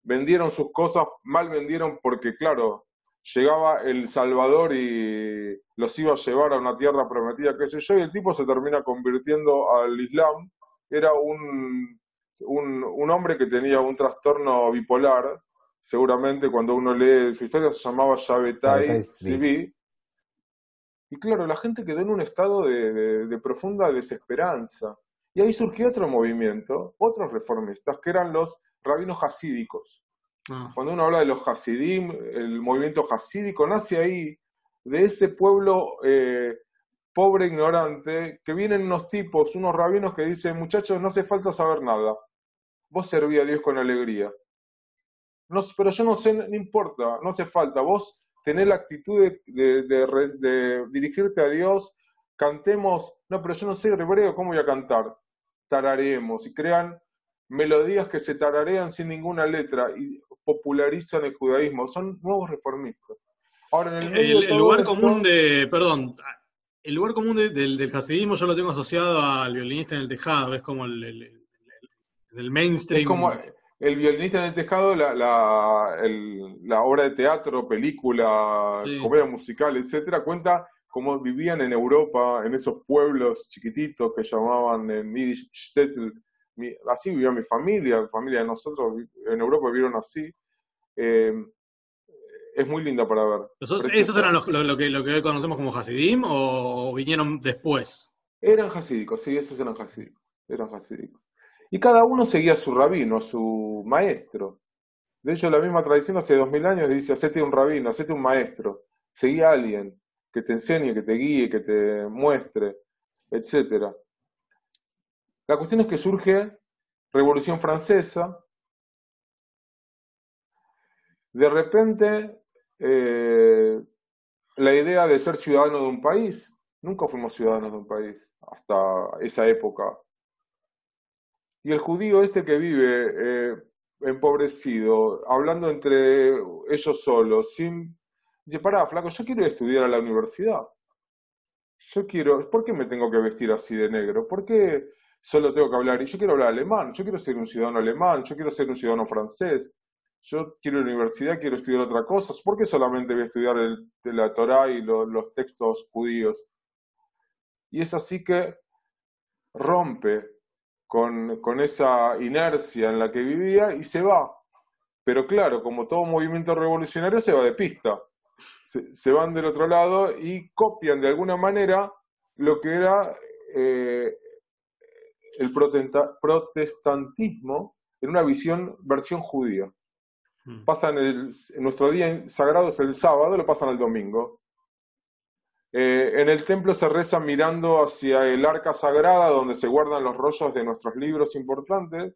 vendieron sus cosas, mal vendieron porque, claro, llegaba el Salvador y los iba a llevar a una tierra prometida, qué sé yo, y el tipo se termina convirtiendo al Islam. Era un, un, hombre que tenía un trastorno bipolar, seguramente cuando uno lee su historia se llamaba Shabetai Sibi. Y claro, la gente quedó en un estado de, de profunda desesperanza. Y ahí surgió otro movimiento, otros reformistas, que eran los rabinos hasídicos Ah. Cuando uno habla de los Hasidim, el movimiento hasídico nace ahí, de ese pueblo eh, pobre, ignorante, que vienen unos tipos, unos rabinos que dicen, muchachos, no hace falta saber nada. Vos serví a Dios con alegría. No, pero yo no sé, no importa, no hace falta. Vos tenés la actitud de, dirigirte a Dios, cantemos, no, pero yo no sé hebreo, ¿cómo voy a cantar? Tararemos y crean melodías que se tararean sin ninguna letra popularizan el judaísmo, son nuevos reformistas. Ahora, en el, lugar común de, perdón, el lugar común del, del hasidismo yo lo tengo asociado al violinista en el tejado, es como el, el, mainstream. Es como el violinista en el tejado, la, la, la obra de teatro, película, comedia musical, etcétera, cuenta cómo vivían en Europa, en esos pueblos chiquititos que llamaban en Yiddish Shtetl, así vivió mi familia, la familia de nosotros en Europa vivieron así. Eh, es muy linda para ver. ¿Esos eran lo, que, lo que hoy conocemos como Hasidim o vinieron después? Eran hasídicos, sí, esos eran hasídicos. Eran hasídicos. Y cada uno seguía a su rabino, a su maestro. De hecho, la misma tradición hace dos mil años dice, hacete un rabino, hacete un maestro. Seguí a alguien que te enseñe, que te guíe, que te muestre, etcétera. La cuestión es que surge Revolución Francesa. De repente, eh, la idea de ser ciudadano de un país Nunca fuimos ciudadanos de un país hasta esa época. Y el judío este que vive eh, empobrecido, hablando entre ellos solos, sin... Dice, pará, flaco, yo quiero estudiar a la universidad. Yo quiero... ¿Por qué me tengo que vestir así de negro? ¿Por qué solo tengo que hablar? Y yo quiero hablar alemán, yo quiero ser un ciudadano alemán, yo quiero ser un ciudadano francés. Yo quiero la universidad, quiero estudiar otra cosa. ¿Por qué solamente voy a estudiar el, la Torah y los textos judíos? Y es así que rompe con, con, esa inercia en la que vivía y se va. Pero claro, como todo movimiento revolucionario, se va de pista. Se, van del otro lado y copian de alguna manera lo que era eh, el protestantismo en una visión, versión judía. Hmm. Pasan el, nuestro día sagrado es el sábado, lo pasan al domingo. Eh, en el templo se reza mirando hacia el arca sagrada donde se guardan los rollos de nuestros libros importantes.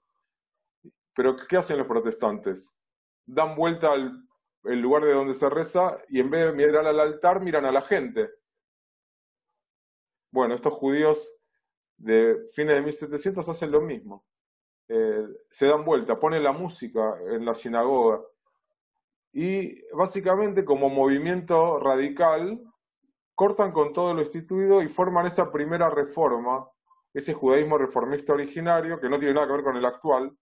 Pero ¿qué hacen los protestantes? Dan vuelta al lugar de donde se reza y en vez de mirar al altar miran a la gente. Bueno, estos judíos de fines de 1700 hacen lo mismo. Eh, se dan vuelta, ponen la música en la sinagoga. Y básicamente como movimiento radical cortan con todo lo instituido y forman esa primera reforma, ese judaísmo reformista originario, que no tiene nada que ver con el actual,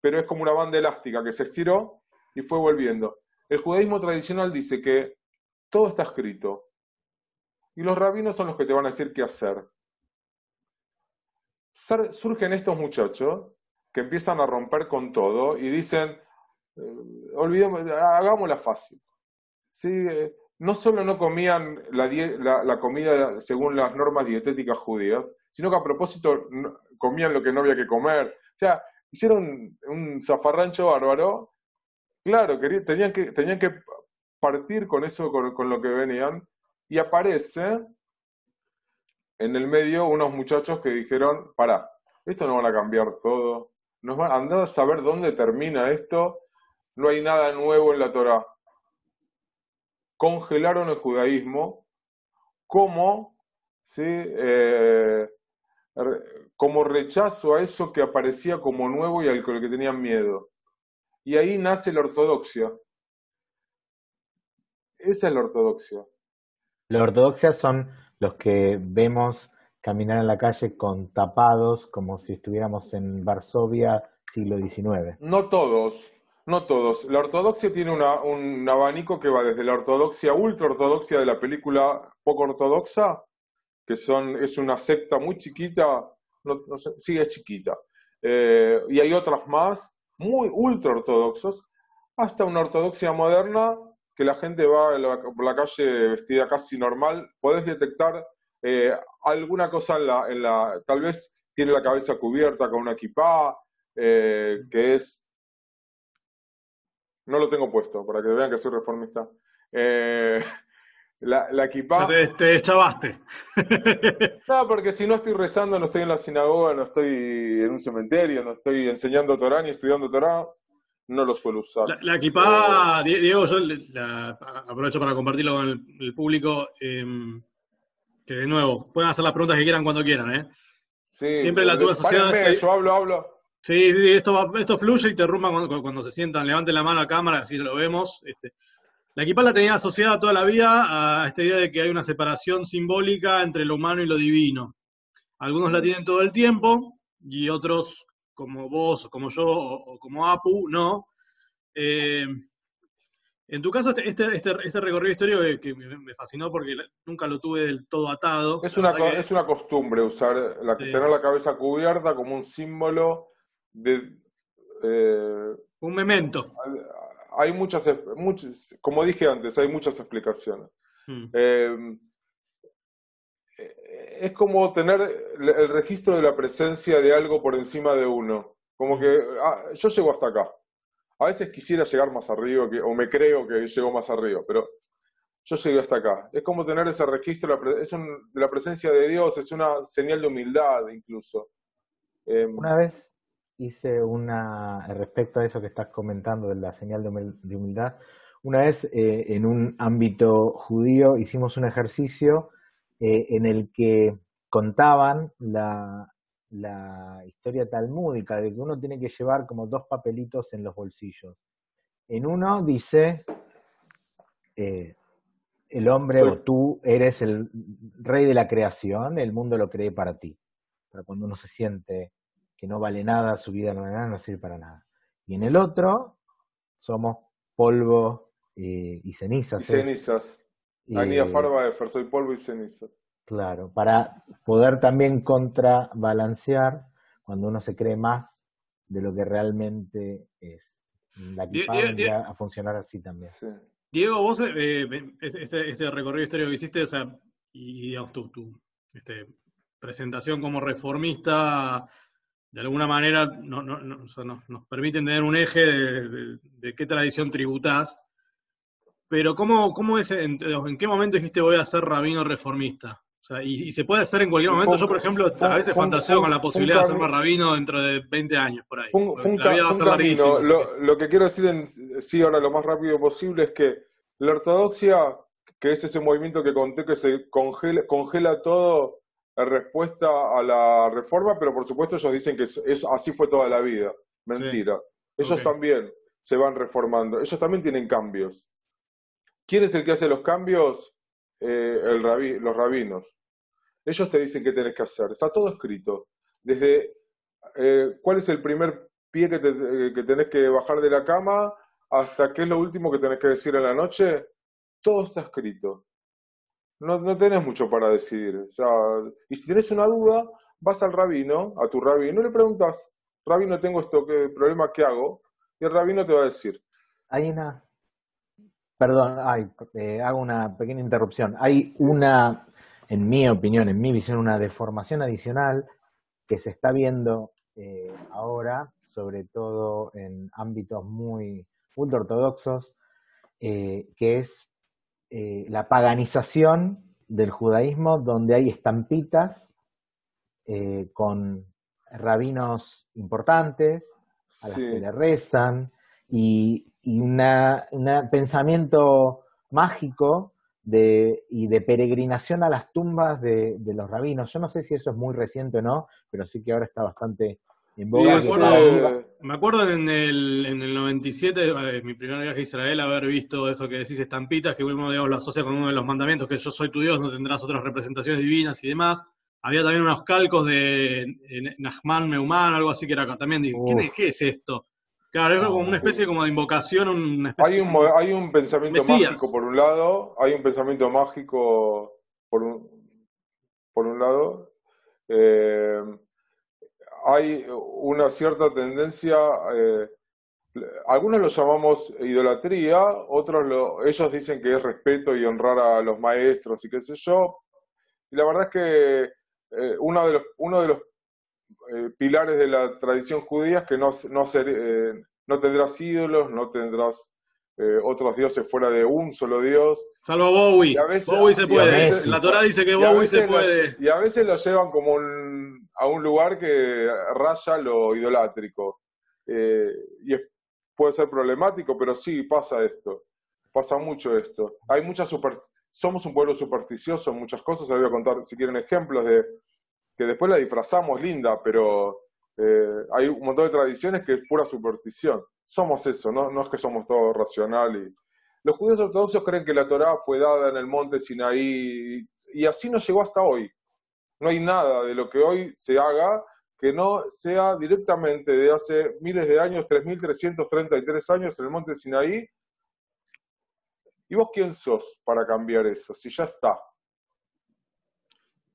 pero es como una banda elástica que se estiró y fue volviendo. El judaísmo tradicional dice que todo está escrito y los rabinos son los que te van a decir qué hacer. Surgen estos muchachos que empiezan a romper con todo y dicen, eh, olvidemos, hagámosla fácil. ¿Sí? Eh, no solo no comían la, comida según las normas dietéticas judías, sino que a propósito comían lo que no había que comer. O sea, hicieron un zafarrancho bárbaro. Claro, tenían, que, tenían que partir con eso, con, lo que venían. Y aparece en el medio unos muchachos que dijeron, pará, esto no van a cambiar todo. Nos van a andar a saber dónde termina esto. No hay nada nuevo en la Torah congelaron el judaísmo como, ¿sí? Eh, como rechazo a eso que aparecía como nuevo y al que tenían miedo. Y ahí nace la ortodoxia. Esa es la ortodoxia. La ortodoxia son los que vemos caminar en la calle con tapados como si estuviéramos en Varsovia siglo XIX. No todos, no todos. La ortodoxia tiene un abanico que va desde la ortodoxia ultra ortodoxia de la película poco ortodoxa, que son, es una secta muy chiquita, no, sé, sí chiquita, eh, y hay otras más muy ultra ortodoxos, hasta una ortodoxia moderna que la gente va por la calle vestida casi normal, podés detectar eh, alguna cosa en la, en la, tal vez tiene la cabeza cubierta con una equipa, eh, que es no lo tengo puesto, para que vean que soy reformista. Eh, *laughs* la, la equipa... Te, te echabaste. *laughs* no, porque si no estoy rezando, no estoy en la sinagoga, no estoy en un cementerio, no estoy enseñando Torah ni estudiando Torah, no lo suelo usar. La, equipa, eh, Diego, yo aprovecho para compartirlo con el, público, em, que de nuevo, pueden hacer las preguntas que quieran cuando quieran, ¿eh? Sí, Siempre la tuya asociada... Yo hablo, hablo. Sí, sí, esto, esto fluye y te rumba cuando, se sientan. Levanten la mano a cámara, así lo vemos. Este, la equipa la tenía asociada toda la vida a esta idea de que hay una separación simbólica entre lo humano y lo divino. Algunos la tienen todo el tiempo y otros, como vos, como yo, o, como Apu, no. Eh, en tu caso, este, este, este, este recorrido histórico que, me fascinó porque nunca lo tuve del todo atado. Es una, es una costumbre usar, la, tener la cabeza cubierta como un símbolo eh, un memento. Hay muchas, muchas, como dije antes, hay muchas explicaciones. Hmm. Eh, es como tener el registro de la presencia de algo por encima de uno. Como que ah, yo llego hasta acá. A veces quisiera llegar más arriba, que, o me creo que llego más arriba, pero yo llegué hasta acá. Es como tener ese registro es de la presencia de Dios, es una señal de humildad incluso. Em, una vez hice una, respecto a eso que estás comentando de la señal de humildad, una vez eh, en un ámbito judío hicimos un ejercicio eh, en el que contaban la, la historia talmúdica de que uno tiene que llevar como dos papelitos en los bolsillos. En uno dice, eh, el hombre o tú eres el rey de la creación, el mundo lo cree para ti. Para cuando uno se siente que no vale nada, su vida no vale nada, no sirve para nada. Y en el otro, somos polvo eh, y cenizas. Y cenizas. Anía Farba de soy polvo y cenizas. Claro, para poder también contrabalancear cuando uno se cree más de lo que realmente es. La equipa a funcionar así también. Diego, vos, eh, este, este, recorrido histórico que hiciste, o sea, y, digamos, tu, este, presentación como reformista, de alguna manera no, no, nos permite tener un eje de, qué tradición tributás. Pero ¿cómo, cómo es, en, en, qué momento dijiste voy a ser rabino reformista? y, se puede hacer en cualquier momento. Yo, por ejemplo, a veces fantaseo con la posibilidad de ser rabino dentro de 20 años, por ahí. la vida va a ser larguísima. Lo, que quiero decir en sí ahora lo más rápido posible es que la ortodoxia, que es ese movimiento que conté que se congela, congela todo en respuesta a la reforma, pero por supuesto ellos dicen que así fue toda la vida. Mentira. Ellos también se van reformando. Ellos también tienen cambios. ¿Quién es el que hace los cambios? Eh, el los rabinos. Ellos te dicen qué tenés que hacer. Está todo escrito. Desde eh, cuál es el primer pie que, te, eh, que tenés que bajar de la cama hasta qué es lo último que tenés que decir en la noche. Todo está escrito. No, no tenés mucho para decidir. O sea, y si tenés una duda, vas al rabino, a tu rabino, y le preguntas, rabino, tengo ¿qué problema qué hago? Y el rabino te va a decir. Hay una, perdón, ay, eh, hago una pequeña interrupción. Hay una en mi opinión, en mi visión, una deformación adicional que se está viendo eh, ahora, sobre todo en ámbitos muy ultra ortodoxos, eh, que es eh, la paganización del judaísmo, donde hay estampitas con rabinos importantes, a las que le rezan, y, un pensamiento mágico de, y de peregrinación a las tumbas de, los rabinos. Yo no sé si eso es muy reciente o no, pero sí que ahora está bastante en boga. me, acuerdo, en el, en el 97, eh, mi primer viaje a Israel, haber visto eso que decís estampitas, que uno lo asocia con uno de los mandamientos, que yo soy tu Dios, no tendrás otras representaciones divinas y demás. Había también unos calcos de Nachman Meuman, algo así que era también, ¿qué es esto? Claro, es como una especie como de invocación. Una hay, un, hay un pensamiento mágico por un lado, hay un pensamiento mágico por un, por un lado. Eh, hay una cierta tendencia, eh, algunos lo llamamos idolatría, otros lo, ellos dicen que es respeto y honrar a los maestros y qué sé yo. Y la verdad es que eh, uno de los, uno de los eh, pilares de la tradición judía es que no, no, eh, no tendrás ídolos, no tendrás eh, otros dioses fuera de un solo Dios. Salvo Bowie. Bowie se puede. la Torah dice que Bowie se puede. y a veces lo llevan como a un lugar que raya lo idolátrico. y puede ser problemático, pero sí pasa esto. Pasa mucho esto. Hay muchas Somos un pueblo supersticioso en muchas cosas. Les voy a contar, si quieren, ejemplos de que después la disfrazamos linda, pero eh, hay un montón de tradiciones que es pura superstición. Somos eso, ¿no? no es que somos todos racional. Y... Los judíos ortodoxos creen que la Torá fue dada en el monte Sinaí y así nos llegó hasta hoy. No hay nada de lo que hoy se haga que no sea directamente de hace miles de años, 3.333 años en el monte Sinaí. ¿Y vos quién sos para cambiar eso? Si ya está.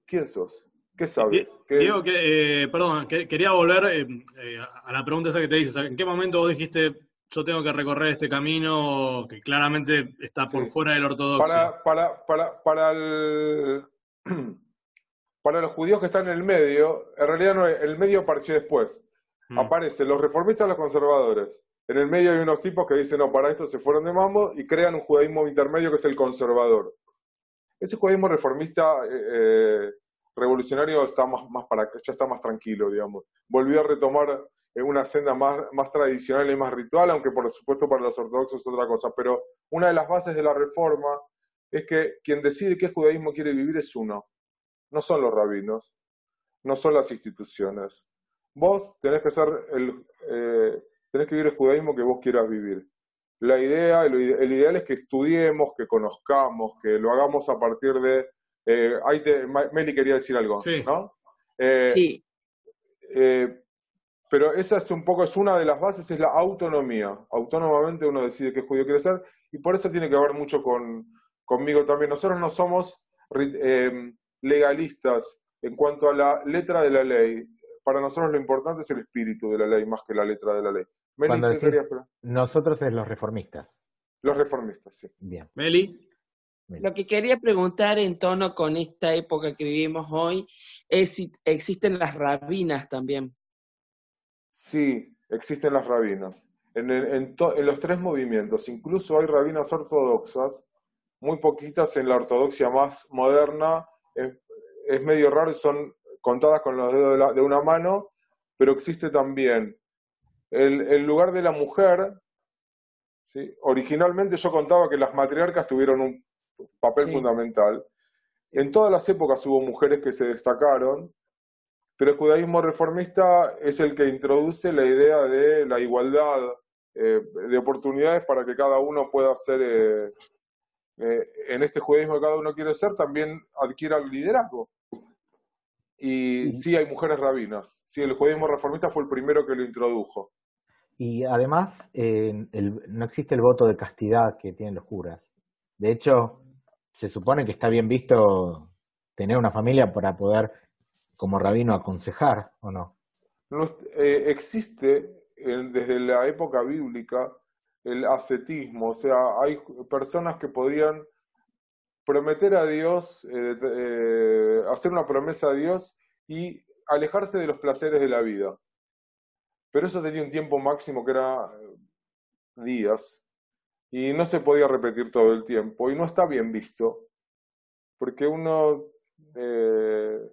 ¿Quién sos? ¿Qué sabes? Diego, que, eh, perdón, quería volver eh, eh, a la pregunta esa que te hice. ¿En qué momento vos dijiste yo tengo que recorrer este camino que claramente está por fuera del ortodoxo? Para, para, para, para, el, *clears throat* para los judíos que están en el medio, en realidad no, el medio apareció después. Mm. Aparecen los reformistas y los conservadores. En el medio hay unos tipos que dicen, no, para esto se fueron de mambo y crean un judaísmo intermedio que es el conservador. Ese judaísmo reformista eh, revolucionario está más, más para, ya está más tranquilo, digamos. Volvió a retomar una senda más, más tradicional y más ritual, aunque por supuesto para los ortodoxos es otra cosa. Pero una de las bases de la reforma es que quien decide qué judaísmo quiere vivir es uno. no son los rabinos, no son las instituciones. Vos tenés que ser el, eh, tenés que vivir el judaísmo que vos quieras vivir. La idea, el, ideal es que estudiemos, que conozcamos, que lo hagamos a partir de. Eh, ahí Meli quería decir algo, ¿no? Eh, sí. Eh, pero esa es un poco, es una de las bases, es la autonomía. Autónomamente uno decide qué judío quiere ser, y por eso tiene que ver mucho con, conmigo también. Nosotros no somos legalistas en cuanto a la letra de la ley para nosotros lo importante es el espíritu de la ley más que la letra de la ley. Cuando nosotros es los reformistas. Los reformistas, sí. Bien. Meli. Lo que quería preguntar en tono con esta época que vivimos hoy es si existen las rabinas también. Sí, existen las rabinas. En, en, los tres movimientos, incluso hay rabinas ortodoxas, muy poquitas en la ortodoxia más moderna, es, es medio raro son contadas con los dedos de, una mano, pero existe también el, lugar de la mujer. ¿sí? Originalmente yo contaba que las matriarcas tuvieron un papel fundamental. En todas las épocas hubo mujeres que se destacaron, pero el judaísmo reformista es el que introduce la idea de la igualdad eh, de oportunidades para que cada uno pueda ser, eh, eh, en este judaísmo que cada uno quiere ser, también adquiera el liderazgo. Y sí hay mujeres rabinas. Sí, el judaísmo reformista fue el primero que lo introdujo. Y además, no existe el voto de castidad que tienen los curas. De hecho, se supone que está bien visto tener una familia para poder, como rabino, aconsejar, ¿o no? Eh, existe desde la época bíblica el ascetismo, o sea, hay personas que podían prometer a Dios, eh, eh, hacer una promesa a Dios y alejarse de los placeres de la vida. Pero eso tenía un tiempo máximo que era días y no se podía repetir todo el tiempo y no está bien visto porque uno debe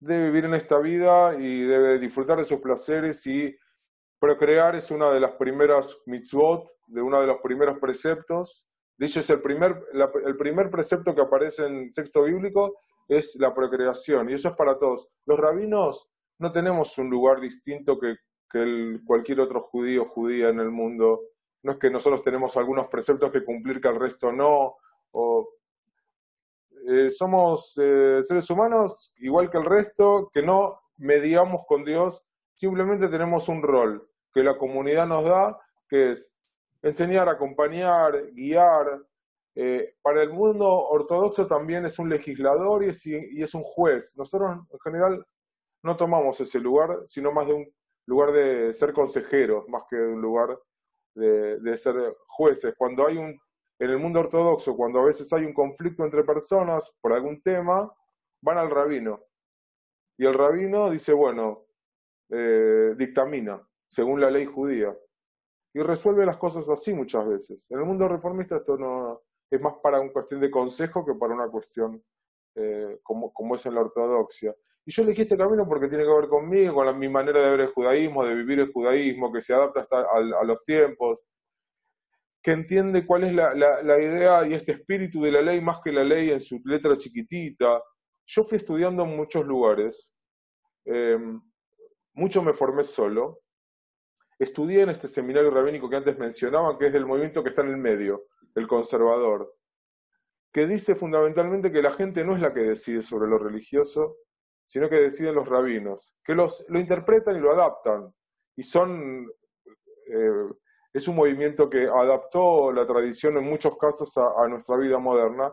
vivir en esta vida y debe disfrutar de sus placeres y procrear es una de las primeras mitzvot, de uno de los primeros preceptos de hecho, es el primer, el primer precepto que aparece en texto bíblico es la procreación, y eso es para todos. Los rabinos no tenemos un lugar distinto que, que cualquier otro judío judía en el mundo. No es que nosotros tenemos algunos preceptos que cumplir que el resto no. O, eh, somos eh, seres humanos igual que el resto, que no mediamos con Dios, simplemente tenemos un rol que la comunidad nos da, que es enseñar, acompañar, guiar. Eh, para el mundo ortodoxo también es un legislador y es, y es un juez. Nosotros en general no tomamos ese lugar, sino más de un lugar de ser consejeros, más que de un lugar de, ser jueces. Cuando hay un, en el mundo ortodoxo, cuando a veces hay un conflicto entre personas por algún tema, van al rabino. Y el rabino dice, bueno, eh, dictamina, según la ley judía y resuelve las cosas así muchas veces. En el mundo reformista esto no es más para una cuestión de consejo que para una cuestión eh, como, como es en la ortodoxia. Y yo elegí este camino porque tiene que ver conmigo, con mi manera de ver el judaísmo, de vivir el judaísmo, que se adapta hasta a, los tiempos, que entiende cuál es la, la, idea y este espíritu de la ley más que la ley en su letra chiquitita. Yo fui estudiando en muchos lugares, eh, mucho me formé solo, Estudié en este seminario rabínico que antes mencionaban, que es del movimiento que está en el medio, el conservador, que dice fundamentalmente que la gente no es la que decide sobre lo religioso, sino que deciden los rabinos, que los, lo interpretan y lo adaptan. Y son, eh, es un movimiento que adaptó la tradición en muchos casos a, nuestra vida moderna,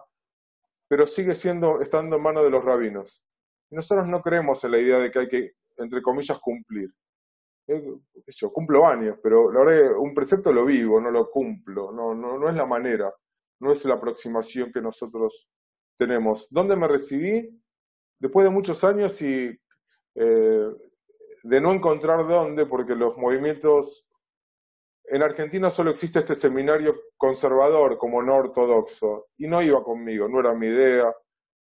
pero sigue siendo, estando en manos de los rabinos. Nosotros no creemos en la idea de que hay que, entre comillas, cumplir yo cumplo años, pero la verdad que un precepto lo vivo, no lo cumplo, no, no, no es la manera, no es la aproximación que nosotros tenemos. ¿Dónde me recibí? Después de muchos años y eh, de no encontrar dónde, porque los movimientos... En Argentina solo existe este seminario conservador como no ortodoxo, y no iba conmigo, no era mi idea.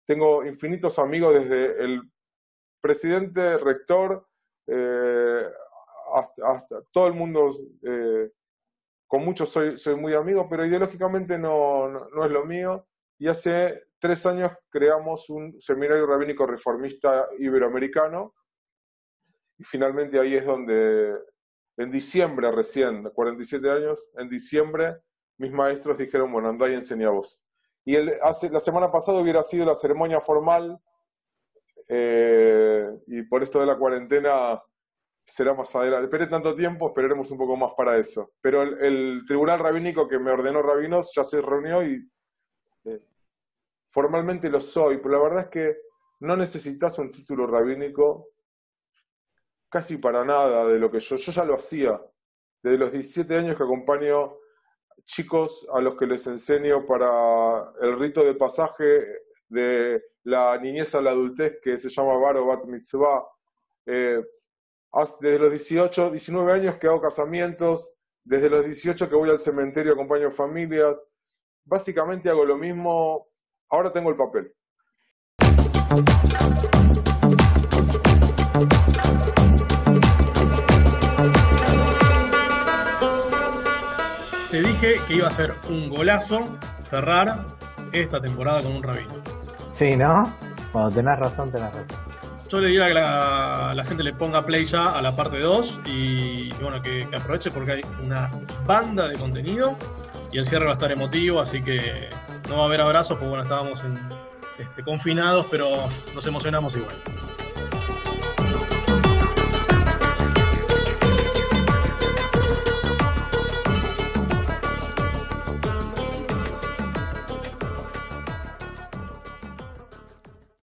Tengo infinitos amigos desde el presidente rector eh, hasta, todo el mundo, eh, con muchos soy, soy muy amigo, pero ideológicamente no, no, es lo mío. Y hace tres años creamos un seminario rabínico reformista iberoamericano y finalmente ahí es donde en diciembre recién, 47 años, en diciembre mis maestros dijeron, bueno, andá y enseñá vos. Y hace, la semana pasada hubiera sido la ceremonia formal eh, y por esto de la cuarentena será más adelante. Esperé tanto tiempo, esperaremos un poco más para eso. Pero el, tribunal rabínico que me ordenó rabinos ya se reunió y eh, formalmente lo soy, pero la verdad es que no necesitas un título rabínico casi para nada de lo que yo, yo ya lo hacía. Desde los 17 años que acompaño chicos a los que les enseño para el rito de pasaje de la niñez a la adultez que se llama Baro Bat Mitzvah. Eh, desde los 18, 19 años que hago casamientos, desde los 18 que voy al cementerio, acompaño familias. Básicamente hago lo mismo. Ahora tengo el papel. Te dije que iba a ser un golazo cerrar esta temporada con un rabino. Sí, ¿no? Cuando tenés razón, tenés razón yo le diría que la, gente le ponga play ya a la parte 2 y, bueno, que, aproveche porque hay una banda de contenido y el cierre va a estar emotivo, así que no va a haber abrazos, porque bueno, estábamos este, confinados, pero nos emocionamos igual.